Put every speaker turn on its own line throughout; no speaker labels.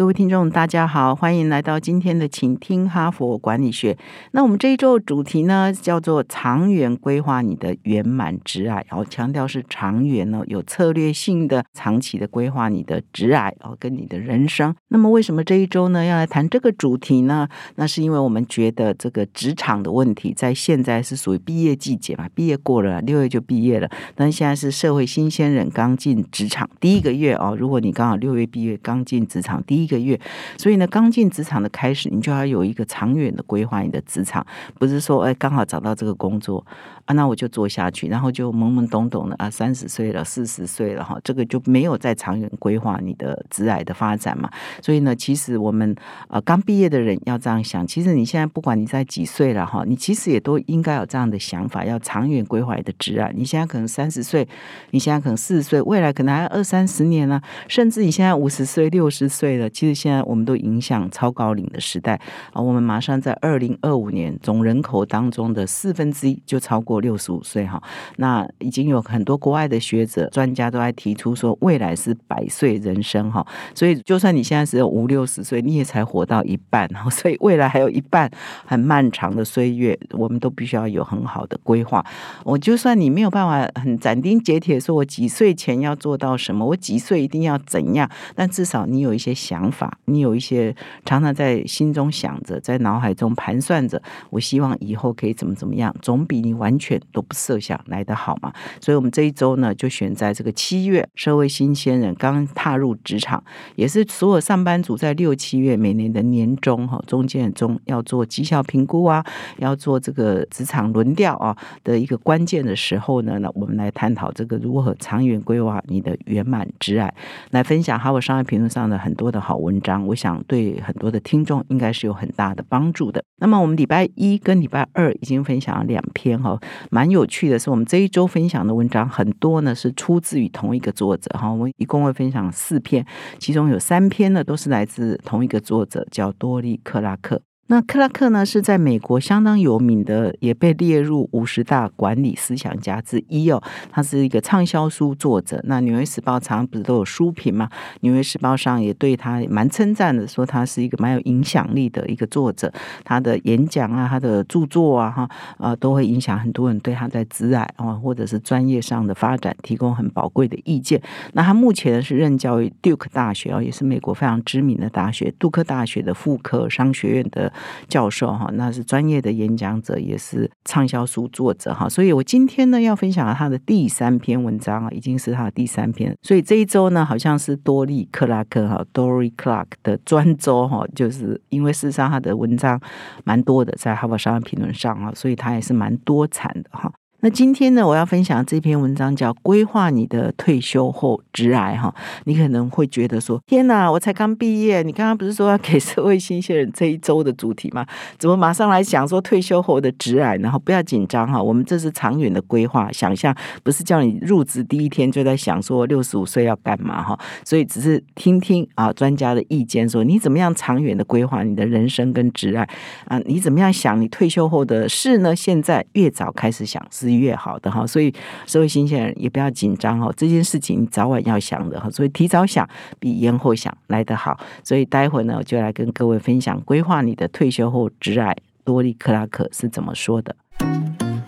各位听众，大家好，欢迎来到今天的《请听哈佛管理学》。那我们这一周的主题呢，叫做“长远规划你的圆满职癌”，然后强调是长远呢，有策略性的、长期的规划你的职癌哦，跟你的人生。那么，为什么这一周呢要来谈这个主题呢？那是因为我们觉得这个职场的问题，在现在是属于毕业季节嘛，毕业过了，六月就毕业了。但现在是社会新鲜人刚进职场第一个月哦，如果你刚好六月毕业，刚进职场第一。个月，所以呢，刚进职场的开始，你就要有一个长远的规划。你的职场不是说，哎，刚好找到这个工作啊，那我就做下去，然后就懵懵懂懂的啊，三十岁了，四十岁了哈，这个就没有在长远规划你的职癌的发展嘛。所以呢，其实我们啊，刚毕业的人要这样想。其实你现在不管你在几岁了哈，你其实也都应该有这样的想法，要长远规划你的职癌。你现在可能三十岁，你现在可能四十岁，未来可能还要二三十年呢，甚至你现在五十岁、六十岁了。其实现在我们都影响超高龄的时代啊！我们马上在二零二五年总人口当中的四分之一就超过六十五岁哈。那已经有很多国外的学者专家都在提出说，未来是百岁人生哈。所以就算你现在只有五六十岁，你也才活到一半哈。所以未来还有一半很漫长的岁月，我们都必须要有很好的规划。我就算你没有办法很斩钉截铁说，我几岁前要做到什么，我几岁一定要怎样，但至少你有一些想。想法，你有一些常常在心中想着，在脑海中盘算着，我希望以后可以怎么怎么样，总比你完全都不设想来得好嘛。所以，我们这一周呢，就选在这个七月，社会新鲜人刚踏入职场，也是所有上班族在六七月每年的年终哈，中间中要做绩效评估啊，要做这个职场轮调啊的一个关键的时候呢，那我们来探讨这个如何长远规划你的圆满职爱，来分享哈佛商业评论上的很多的好。好文章，我想对很多的听众应该是有很大的帮助的。那么我们礼拜一跟礼拜二已经分享了两篇哈，蛮有趣的是，我们这一周分享的文章很多呢是出自于同一个作者哈。我们一共会分享四篇，其中有三篇呢都是来自同一个作者，叫多利克拉克。那克拉克呢，是在美国相当有名的，也被列入五十大管理思想家之一哦。他是一个畅销书作者。那《纽约时报》常常不是都有书评吗？《纽约时报》上也对他蛮称赞的，说他是一个蛮有影响力的一个作者。他的演讲啊，他的著作啊，哈啊，都会影响很多人对他在职爱啊，或者是专业上的发展提供很宝贵的意见。那他目前是任教于 Duke 大学哦，也是美国非常知名的大学——杜克大学的妇科商学院的。教授哈，那是专业的演讲者，也是畅销书作者哈，所以我今天呢要分享他的第三篇文章啊，已经是他的第三篇，所以这一周呢好像是多利克拉克哈，Dory Clark 的专周哈，就是因为事实上他的文章蛮多的，在《哈佛商业评论》上啊，所以他也是蛮多产的哈。那今天呢，我要分享这篇文章叫《规划你的退休后职癌》哈。你可能会觉得说：“天哪，我才刚毕业，你刚刚不是说要给社会新鲜人这一周的主题吗？怎么马上来想说退休后的职癌？然后不要紧张哈，我们这是长远的规划，想象不是叫你入职第一天就在想说六十五岁要干嘛哈。所以只是听听啊专家的意见，说你怎么样长远的规划你的人生跟职癌啊？你怎么样想你退休后的事呢？现在越早开始想是。越好的哈，所以社会新鲜人也不要紧张哦，这件事情早晚要想的哈，所以提早想比延后想来得好。所以待会呢，我就来跟各位分享规划你的退休后挚爱多利克拉克是怎么说的。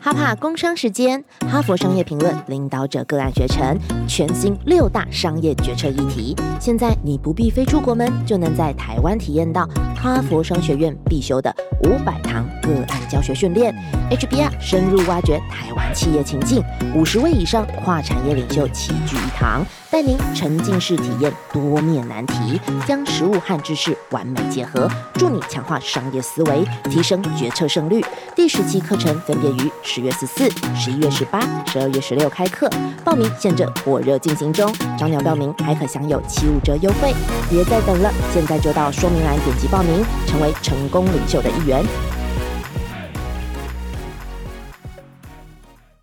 哈帕工商时间，哈佛商业评论领导者个案学程，全新六大商业决策议题。现在你不必飞出国门，就能在台湾体验到哈佛商学院必修的五百堂个案教学训练，HBR 深入挖掘台湾企业情境，五十位以上跨产业领袖齐聚一堂。带您沉浸式体验多面难题，将实物和知识完美结合，助你强化商业思维，提升决策胜率。第十期课程分别于十月十四、十一月十八、十二月十六开课，报名现正火热进行中，早鸟报名还可享有七五折优惠，别再等了，现在就到说明栏点击报名，成为成功领袖的一员。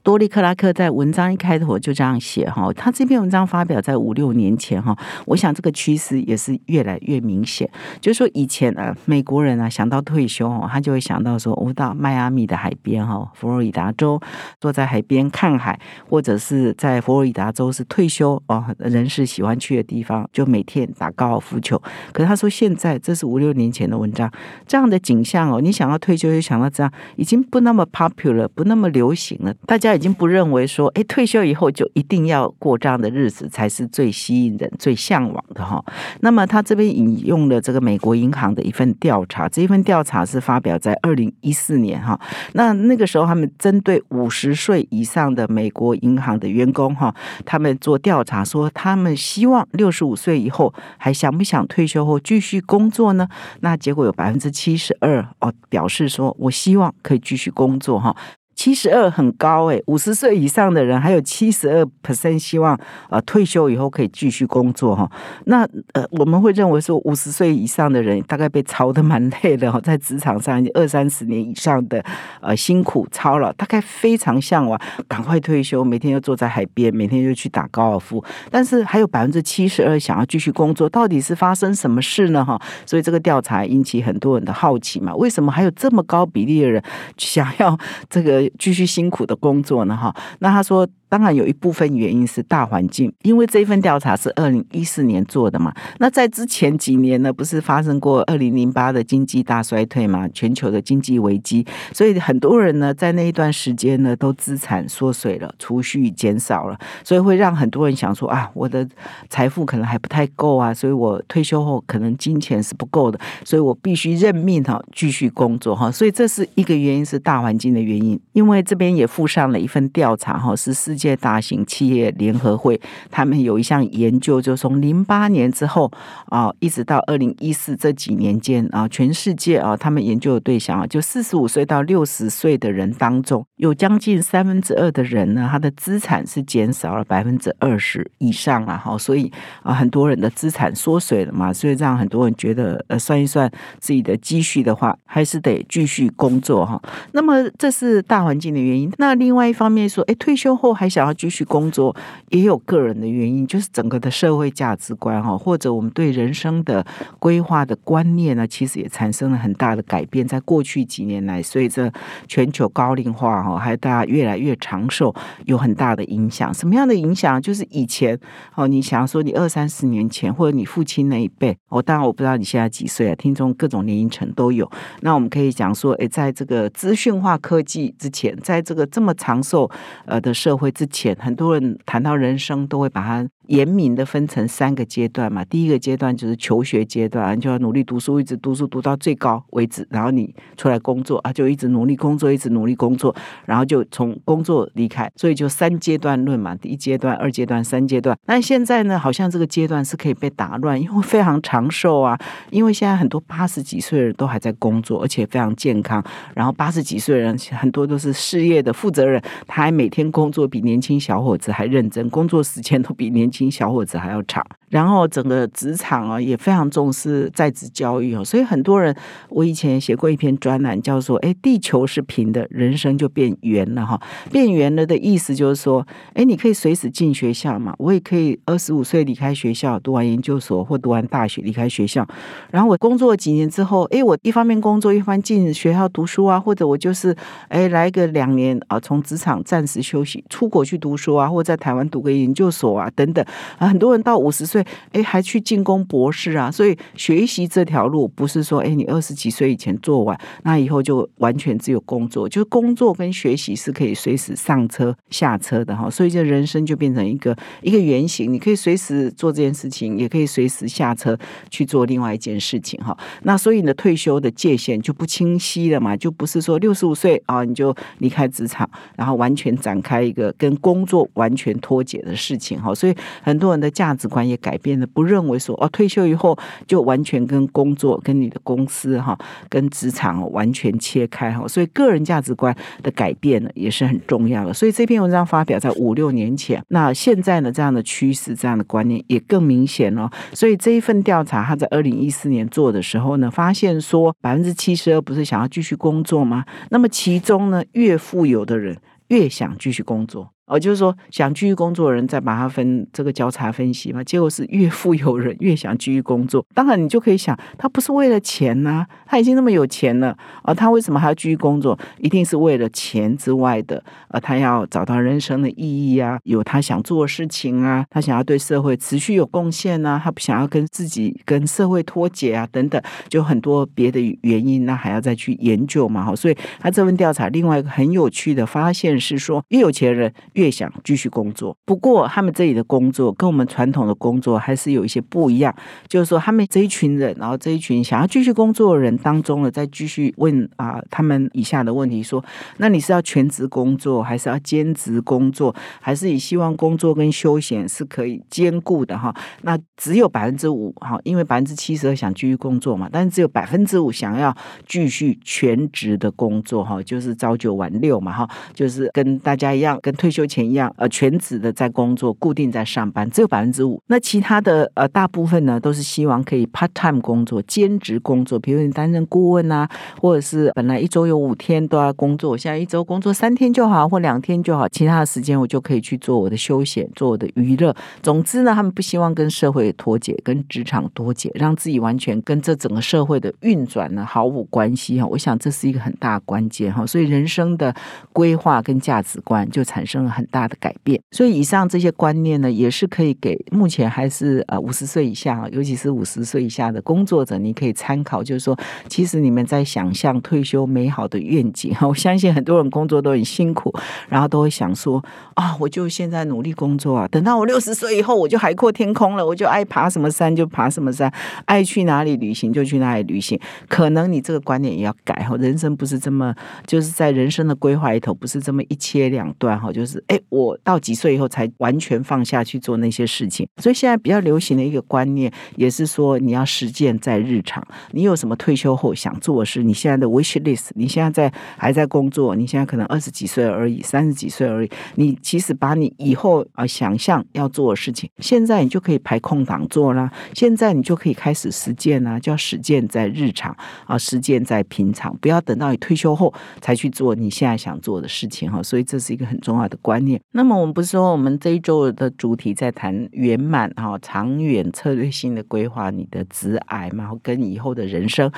多利克拉克在文章一开头就这样写哈，他这篇文章发表在五六年前哈，我想这个趋势也是越来越明显。就是说以前啊，美国人啊想到退休哦，他就会想到说，我到迈阿密的海边哈，佛罗里达州坐在海边看海，或者是在佛罗里达州是退休哦人士喜欢去的地方，就每天打高尔夫球。可是他说现在这是五六年前的文章，这样的景象哦，你想要退休就想到这样，已经不那么 popular，不那么流行了，大家。已经不认为说，哎，退休以后就一定要过这样的日子才是最吸引人、最向往的哈。那么他这边引用了这个美国银行的一份调查，这一份调查是发表在二零一四年哈。那那个时候他们针对五十岁以上的美国银行的员工哈，他们做调查说，他们希望六十五岁以后还想不想退休后继续工作呢？那结果有百分之七十二哦表示说我希望可以继续工作哈。七十二很高诶，五十岁以上的人还有七十二 percent 希望呃退休以后可以继续工作哈。那呃我们会认为说五十岁以上的人大概被操的蛮累的哈，在职场上二三十年以上的呃辛苦操了，大概非常向往赶快退休，每天又坐在海边，每天就去打高尔夫。但是还有百分之七十二想要继续工作，到底是发生什么事呢哈？所以这个调查引起很多人的好奇嘛，为什么还有这么高比例的人想要这个？继续辛苦的工作呢，哈。那他说。当然有一部分原因是大环境，因为这一份调查是二零一四年做的嘛。那在之前几年呢，不是发生过二零零八的经济大衰退嘛？全球的经济危机，所以很多人呢在那一段时间呢都资产缩水了，储蓄减少了，所以会让很多人想说啊，我的财富可能还不太够啊，所以我退休后可能金钱是不够的，所以我必须认命哈，继续工作哈。所以这是一个原因是大环境的原因，因为这边也附上了一份调查哈，是世界大型企业联合会，他们有一项研究，就从零八年之后啊，一直到二零一四这几年间啊，全世界啊，他们研究的对象啊，就四十五岁到六十岁的人当中，有将近三分之二的人呢，他的资产是减少了百分之二十以上啊，哈，所以啊，很多人的资产缩水了嘛，所以让很多人觉得，呃，算一算自己的积蓄的话，还是得继续工作哈。那么这是大环境的原因。那另外一方面说，哎，退休后还想要继续工作也有个人的原因，就是整个的社会价值观哈，或者我们对人生的规划的观念呢，其实也产生了很大的改变。在过去几年来，随着全球高龄化哈，还有大家越来越长寿，有很大的影响。什么样的影响？就是以前哦，你想要说你二三十年前，或者你父亲那一辈，我当然我不知道你现在几岁啊，听众各种年龄层都有。那我们可以讲说，诶，在这个资讯化科技之前，在这个这么长寿呃的社会之前。很多人谈到人生，都会把它。严明的分成三个阶段嘛，第一个阶段就是求学阶段，就要努力读书，一直读书读到最高为止，然后你出来工作啊，就一直努力工作，一直努力工作，然后就从工作离开，所以就三阶段论嘛，第一阶段、二阶段、三阶段。但现在呢，好像这个阶段是可以被打乱，因为非常长寿啊，因为现在很多八十几岁的人都还在工作，而且非常健康，然后八十几岁的人很多都是事业的负责人，他还每天工作比年轻小伙子还认真，工作时间都比年轻。比小伙子还要长，然后整个职场啊也非常重视在职教育哦，所以很多人，我以前写过一篇专栏，叫做“哎，地球是平的，人生就变圆了”哈。变圆了的意思就是说，哎，你可以随时进学校嘛，我也可以二十五岁离开学校，读完研究所或读完大学离开学校，然后我工作几年之后，哎，我一方面工作，一方进学校读书啊，或者我就是哎来个两年啊，从职场暂时休息，出国去读书啊，或者在台湾读个研究所啊，等等。啊，很多人到五十岁，哎，还去进攻博士啊，所以学习这条路不是说，哎，你二十几岁以前做完，那以后就完全只有工作，就是工作跟学习是可以随时上车下车的哈，所以这人生就变成一个一个圆形，你可以随时做这件事情，也可以随时下车去做另外一件事情哈。那所以你的退休的界限就不清晰了嘛，就不是说六十五岁啊你就离开职场，然后完全展开一个跟工作完全脱节的事情哈，所以。很多人的价值观也改变了，不认为说哦，退休以后就完全跟工作、跟你的公司哈、跟职场完全切开哈。所以个人价值观的改变呢，也是很重要的。所以这篇文章发表在五六年前，那现在呢，这样的趋势、这样的观念也更明显了。所以这一份调查，他在二零一四年做的时候呢，发现说百分之七十二不是想要继续工作吗？那么其中呢，越富有的人。越想继续工作。哦，就是说想继续工作的人，再把它分这个交叉分析嘛，结果是越富有人越想继续工作。当然，你就可以想，他不是为了钱呐，他已经那么有钱了啊，他为什么还要继续工作？一定是为了钱之外的，呃，他要找到人生的意义啊，有他想做的事情啊，他想要对社会持续有贡献啊，他不想要跟自己跟社会脱节啊，等等，就很多别的原因，那还要再去研究嘛，哈。所以他这份调查另外一个很有趣的发现是说，越有钱人。越想继续工作，不过他们这里的工作跟我们传统的工作还是有一些不一样。就是说，他们这一群人，然后这一群想要继续工作的人当中呢，再继续问啊，他们以下的问题：说，那你是要全职工作，还是要兼职工作，还是你希望工作跟休闲是可以兼顾的？哈，那只有百分之五哈，因为百分之七十二想继续工作嘛，但是只有百分之五想要继续全职的工作哈，就是朝九晚六嘛哈，就是跟大家一样，跟退休。前一样，呃，全职的在工作，固定在上班，只有百分之五。那其他的，呃，大部分呢，都是希望可以 part time 工作，兼职工作。比如你担任顾问啊，或者是本来一周有五天都要工作，现在一周工作三天就好，或两天就好，其他的时间我就可以去做我的休闲，做我的娱乐。总之呢，他们不希望跟社会脱节，跟职场脱节，让自己完全跟这整个社会的运转呢毫无关系哈。我想这是一个很大关键哈。所以人生的规划跟价值观就产生了。很大的改变，所以以上这些观念呢，也是可以给目前还是呃五十岁以下，尤其是五十岁以下的工作者，你可以参考。就是说，其实你们在想象退休美好的愿景哈，我相信很多人工作都很辛苦，然后都会想说啊，我就现在努力工作啊，等到我六十岁以后，我就海阔天空了，我就爱爬什么山就爬什么山，爱去哪里旅行就去哪里旅行。可能你这个观念也要改哈，人生不是这么，就是在人生的规划里头不是这么一切两断哈，就是。哎，我到几岁以后才完全放下去做那些事情？所以现在比较流行的一个观念，也是说你要实践在日常。你有什么退休后想做的事？你现在的 wish list，你现在在还在工作，你现在可能二十几岁而已，三十几岁而已。你其实把你以后啊想象要做的事情，现在你就可以排空档做啦。现在你就可以开始实践啦，叫实践在日常啊，实践在平常，不要等到你退休后才去做你现在想做的事情哈。所以这是一个很重要的。观念。那么我们不是说我们这一周的主题在谈圆满哈长远策略性的规划你的职癌嘛，跟以后的人生。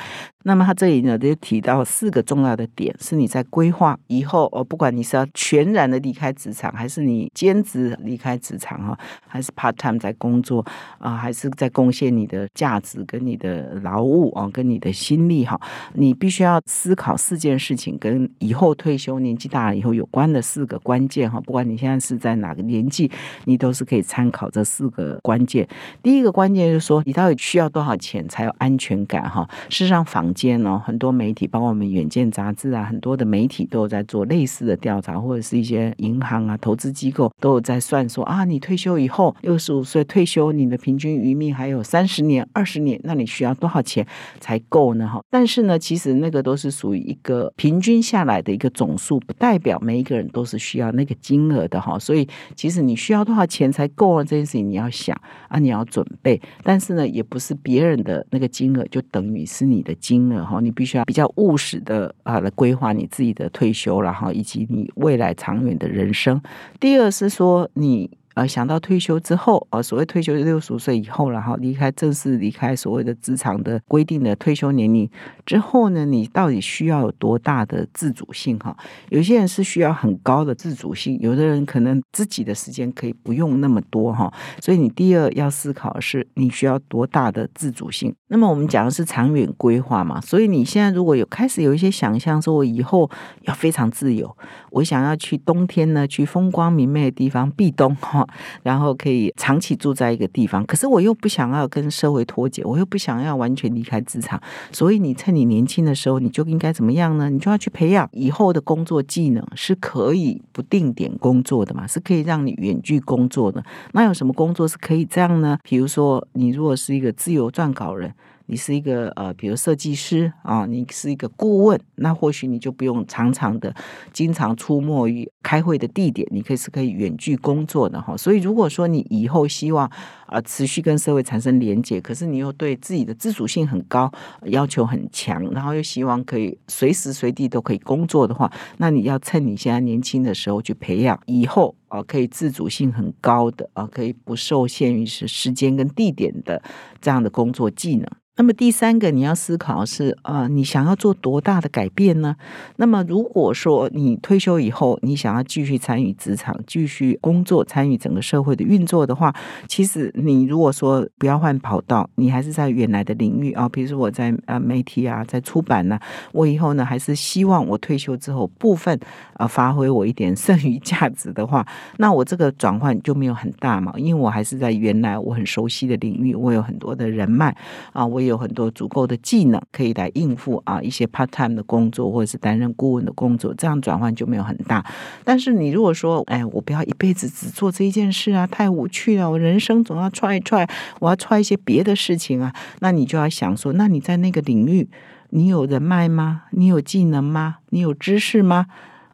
那么他这里呢就提到四个重要的点，是你在规划以后哦，不管你是要全然的离开职场，还是你兼职离开职场哈，还是 part time 在工作啊，还是在贡献你的价值跟你的劳务啊，跟你的心力哈，你必须要思考四件事情，跟以后退休年纪大了以后有关的四个关键哈。不管你现在是在哪个年纪，你都是可以参考这四个关键。第一个关键就是说，你到底需要多少钱才有安全感？哈，事实上房间哦，很多媒体，包括我们《远见》杂志啊，很多的媒体都有在做类似的调查，或者是一些银行啊、投资机构都有在算说啊，你退休以后六十五岁退休，你的平均余命还有三十年、二十年，那你需要多少钱才够呢？哈，但是呢，其实那个都是属于一个平均下来的一个总数，不代表每一个人都是需要那个金。额的哈，所以其实你需要多少钱才够了？这件事情你要想啊，你要准备。但是呢，也不是别人的那个金额就等于是你的金额哈。你必须要比较务实的啊来规划你自己的退休，然后以及你未来长远的人生。第二是说你。呃，想到退休之后，呃，所谓退休六十五岁以后然后离开正式离开所谓的职场的规定的退休年龄之后呢，你到底需要有多大的自主性？哈，有些人是需要很高的自主性，有的人可能自己的时间可以不用那么多哈。所以你第二要思考的是，你需要多大的自主性？那么我们讲的是长远规划嘛，所以你现在如果有开始有一些想象，说我以后要非常自由，我想要去冬天呢，去风光明媚的地方避冬哈。然后可以长期住在一个地方，可是我又不想要跟社会脱节，我又不想要完全离开职场，所以你趁你年轻的时候，你就应该怎么样呢？你就要去培养以后的工作技能，是可以不定点工作的嘛？是可以让你远距工作的。那有什么工作是可以这样呢？比如说，你如果是一个自由撰稿人。你是一个呃，比如设计师啊，你是一个顾问，那或许你就不用常常的、经常出没于开会的地点，你可以是可以远距工作的哈。所以如果说你以后希望啊持续跟社会产生连接，可是你又对自己的自主性很高，要求很强，然后又希望可以随时随地都可以工作的话，那你要趁你现在年轻的时候去培养，以后啊可以自主性很高的啊，可以不受限于是时间跟地点的这样的工作技能。那么第三个你要思考是啊，你想要做多大的改变呢？那么如果说你退休以后，你想要继续参与职场、继续工作、参与整个社会的运作的话，其实你如果说不要换跑道，你还是在原来的领域啊，比如说我在啊媒体啊，在出版呢，我以后呢还是希望我退休之后部分啊发挥我一点剩余价值的话，那我这个转换就没有很大嘛，因为我还是在原来我很熟悉的领域，我有很多的人脉啊，我。有有很多足够的技能可以来应付啊一些 part time 的工作，或者是担任顾问的工作，这样转换就没有很大。但是你如果说，哎，我不要一辈子只做这一件事啊，太无趣了，我人生总要踹一踹，我要踹一些别的事情啊，那你就要想说，那你在那个领域，你有人脉吗？你有技能吗？你有知识吗？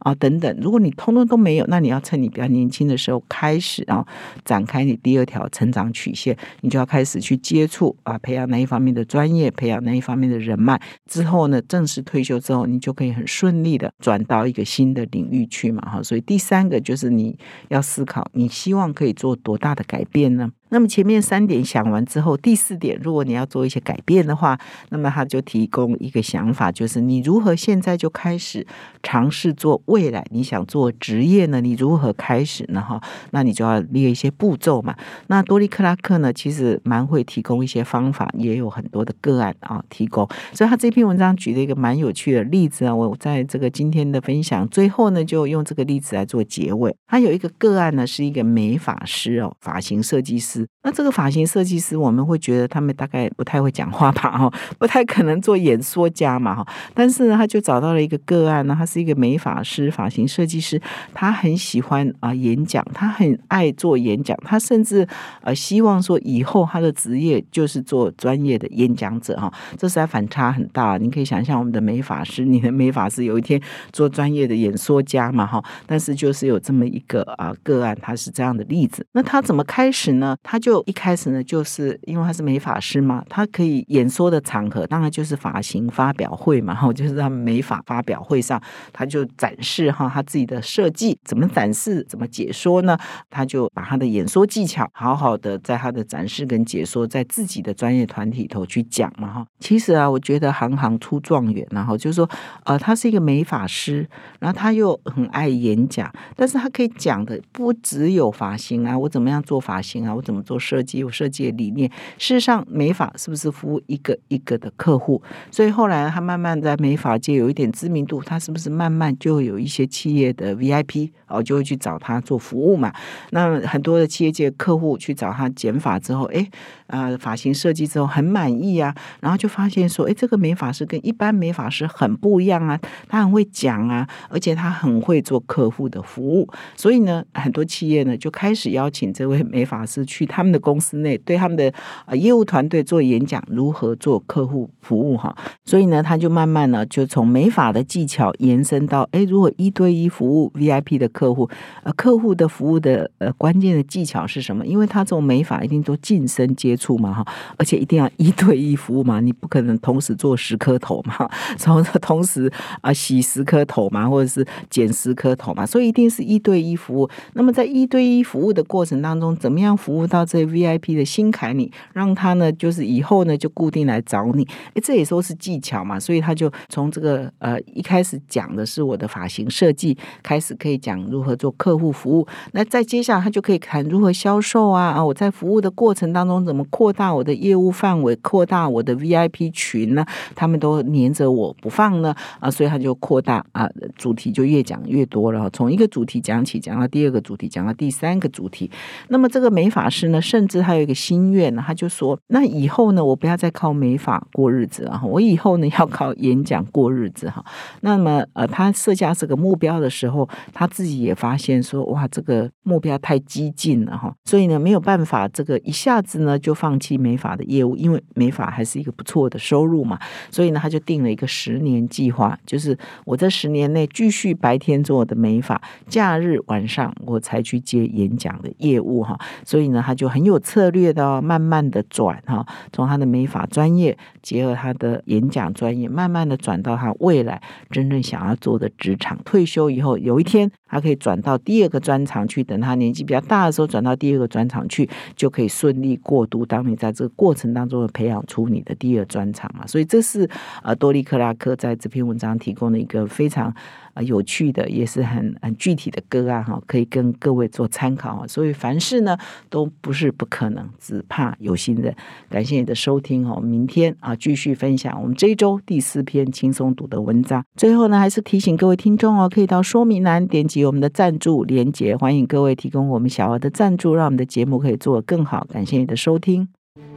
啊，等等，如果你通通都没有，那你要趁你比较年轻的时候开始啊，展开你第二条成长曲线，你就要开始去接触啊，培养哪一方面的专业，培养哪一方面的人脉。之后呢，正式退休之后，你就可以很顺利的转到一个新的领域去嘛，哈。所以第三个就是你要思考，你希望可以做多大的改变呢？那么前面三点想完之后，第四点，如果你要做一些改变的话，那么他就提供一个想法，就是你如何现在就开始尝试做未来你想做职业呢？你如何开始呢？哈，那你就要列一些步骤嘛。那多利克拉克呢，其实蛮会提供一些方法，也有很多的个案啊提供。所以他这篇文章举了一个蛮有趣的例子啊，我在这个今天的分享最后呢，就用这个例子来做结尾。他有一个个案呢，是一个美发师哦，发型设计师。那这个发型设计师，我们会觉得他们大概不太会讲话吧？哈，不太可能做演说家嘛？哈，但是呢，他就找到了一个个案呢，他是一个美发师、发型设计师，他很喜欢啊演讲，他很爱做演讲，他甚至呃希望说以后他的职业就是做专业的演讲者哈。这实在反差很大，你可以想象我们的美发师，你的美发师有一天做专业的演说家嘛？哈，但是就是有这么一个啊个案，他是这样的例子。那他怎么开始呢？他就一开始呢，就是因为他是美发师嘛，他可以演说的场合，当然就是发型发表会嘛，哈，就是他们美发发表会上，他就展示哈他自己的设计，怎么展示，怎么解说呢？他就把他的演说技巧好好的在他的展示跟解说，在自己的专业团体头去讲嘛，哈。其实啊，我觉得行行出状元，然后就是说，呃，他是一个美发师，然后他又很爱演讲，但是他可以讲的不只有发型啊，我怎么样做发型啊，我怎么。做设计有设计的理念，事实上美发是不是服务一个一个的客户？所以后来他慢慢在美发界有一点知名度，他是不是慢慢就有一些企业的 VIP 哦，就会去找他做服务嘛？那很多的企业界客户去找他剪发之后，哎，呃，发型设计之后很满意啊，然后就发现说，哎，这个美发师跟一般美发师很不一样啊，他很会讲啊，而且他很会做客户的服务，所以呢，很多企业呢就开始邀请这位美发师去。他们的公司内对他们的啊业务团队做演讲，如何做客户服务哈？所以呢，他就慢慢呢就从美法的技巧延伸到，哎，如果一对一服务 VIP 的客户，呃，客户的服务的呃关键的技巧是什么？因为他这种美法一定都近身接触嘛哈，而且一定要一对一服务嘛，你不可能同时做十颗头嘛，从 同时啊洗十颗头嘛，或者是剪十颗头嘛，所以一定是一对一服务。那么在一对一服务的过程当中，怎么样服务到？这 VIP 的心坎里，让他呢，就是以后呢就固定来找你。哎，这也说是技巧嘛，所以他就从这个呃一开始讲的是我的发型设计，开始可以讲如何做客户服务。那再接下来他就可以谈如何销售啊啊！我在服务的过程当中怎么扩大我的业务范围，扩大我的 VIP 群呢？他们都黏着我不放呢啊！所以他就扩大啊，主题就越讲越多了。从一个主题讲起，讲到第二个主题，讲到第三个主题。那么这个美法师。呢，甚至他有一个心愿呢，他就说：那以后呢，我不要再靠美法过日子啊，我以后呢要靠演讲过日子哈。那么呃，他设下这个目标的时候，他自己也发现说：哇，这个目标太激进了哈，所以呢没有办法这个一下子呢就放弃美法的业务，因为美法还是一个不错的收入嘛。所以呢，他就定了一个十年计划，就是我这十年内继续白天做我的美法，假日晚上我才去接演讲的业务哈。所以呢，他就很有策略的，慢慢的转哈，从他的美法专业结合他的演讲专业，慢慢的转到他未来真正想要做的职场。退休以后，有一天他可以转到第二个专长去，等他年纪比较大的时候，转到第二个专长去，就可以顺利过渡。当你在这个过程当中培养出你的第二专长嘛，所以这是呃多利克拉克在这篇文章提供的一个非常。啊，有趣的也是很很具体的个案，哈，可以跟各位做参考啊。所以凡事呢都不是不可能，只怕有心人。感谢你的收听哦，明天啊继续分享我们这一周第四篇轻松读的文章。最后呢，还是提醒各位听众哦，可以到说明栏点击我们的赞助连结，欢迎各位提供我们小额的赞助，让我们的节目可以做得更好。感谢你的收听，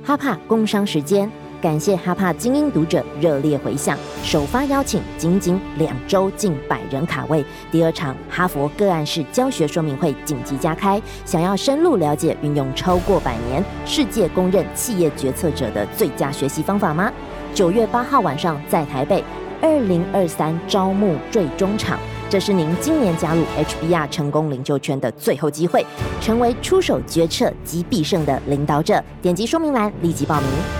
哈帕工商时间。感谢哈帕精英读者热烈回响，首发邀请，仅仅两周近百人卡位。第二场哈佛个案式教学说明会紧急加开，想要深入了解运用超过百年、世界公认企业决策者的最佳学习方法吗？九月八号晚上在台北，二零二三招募最终场，这是您今年加入 HBR 成功领袖圈的最后机会，成为出手决策及必胜的领导者。点击说明栏立即报名。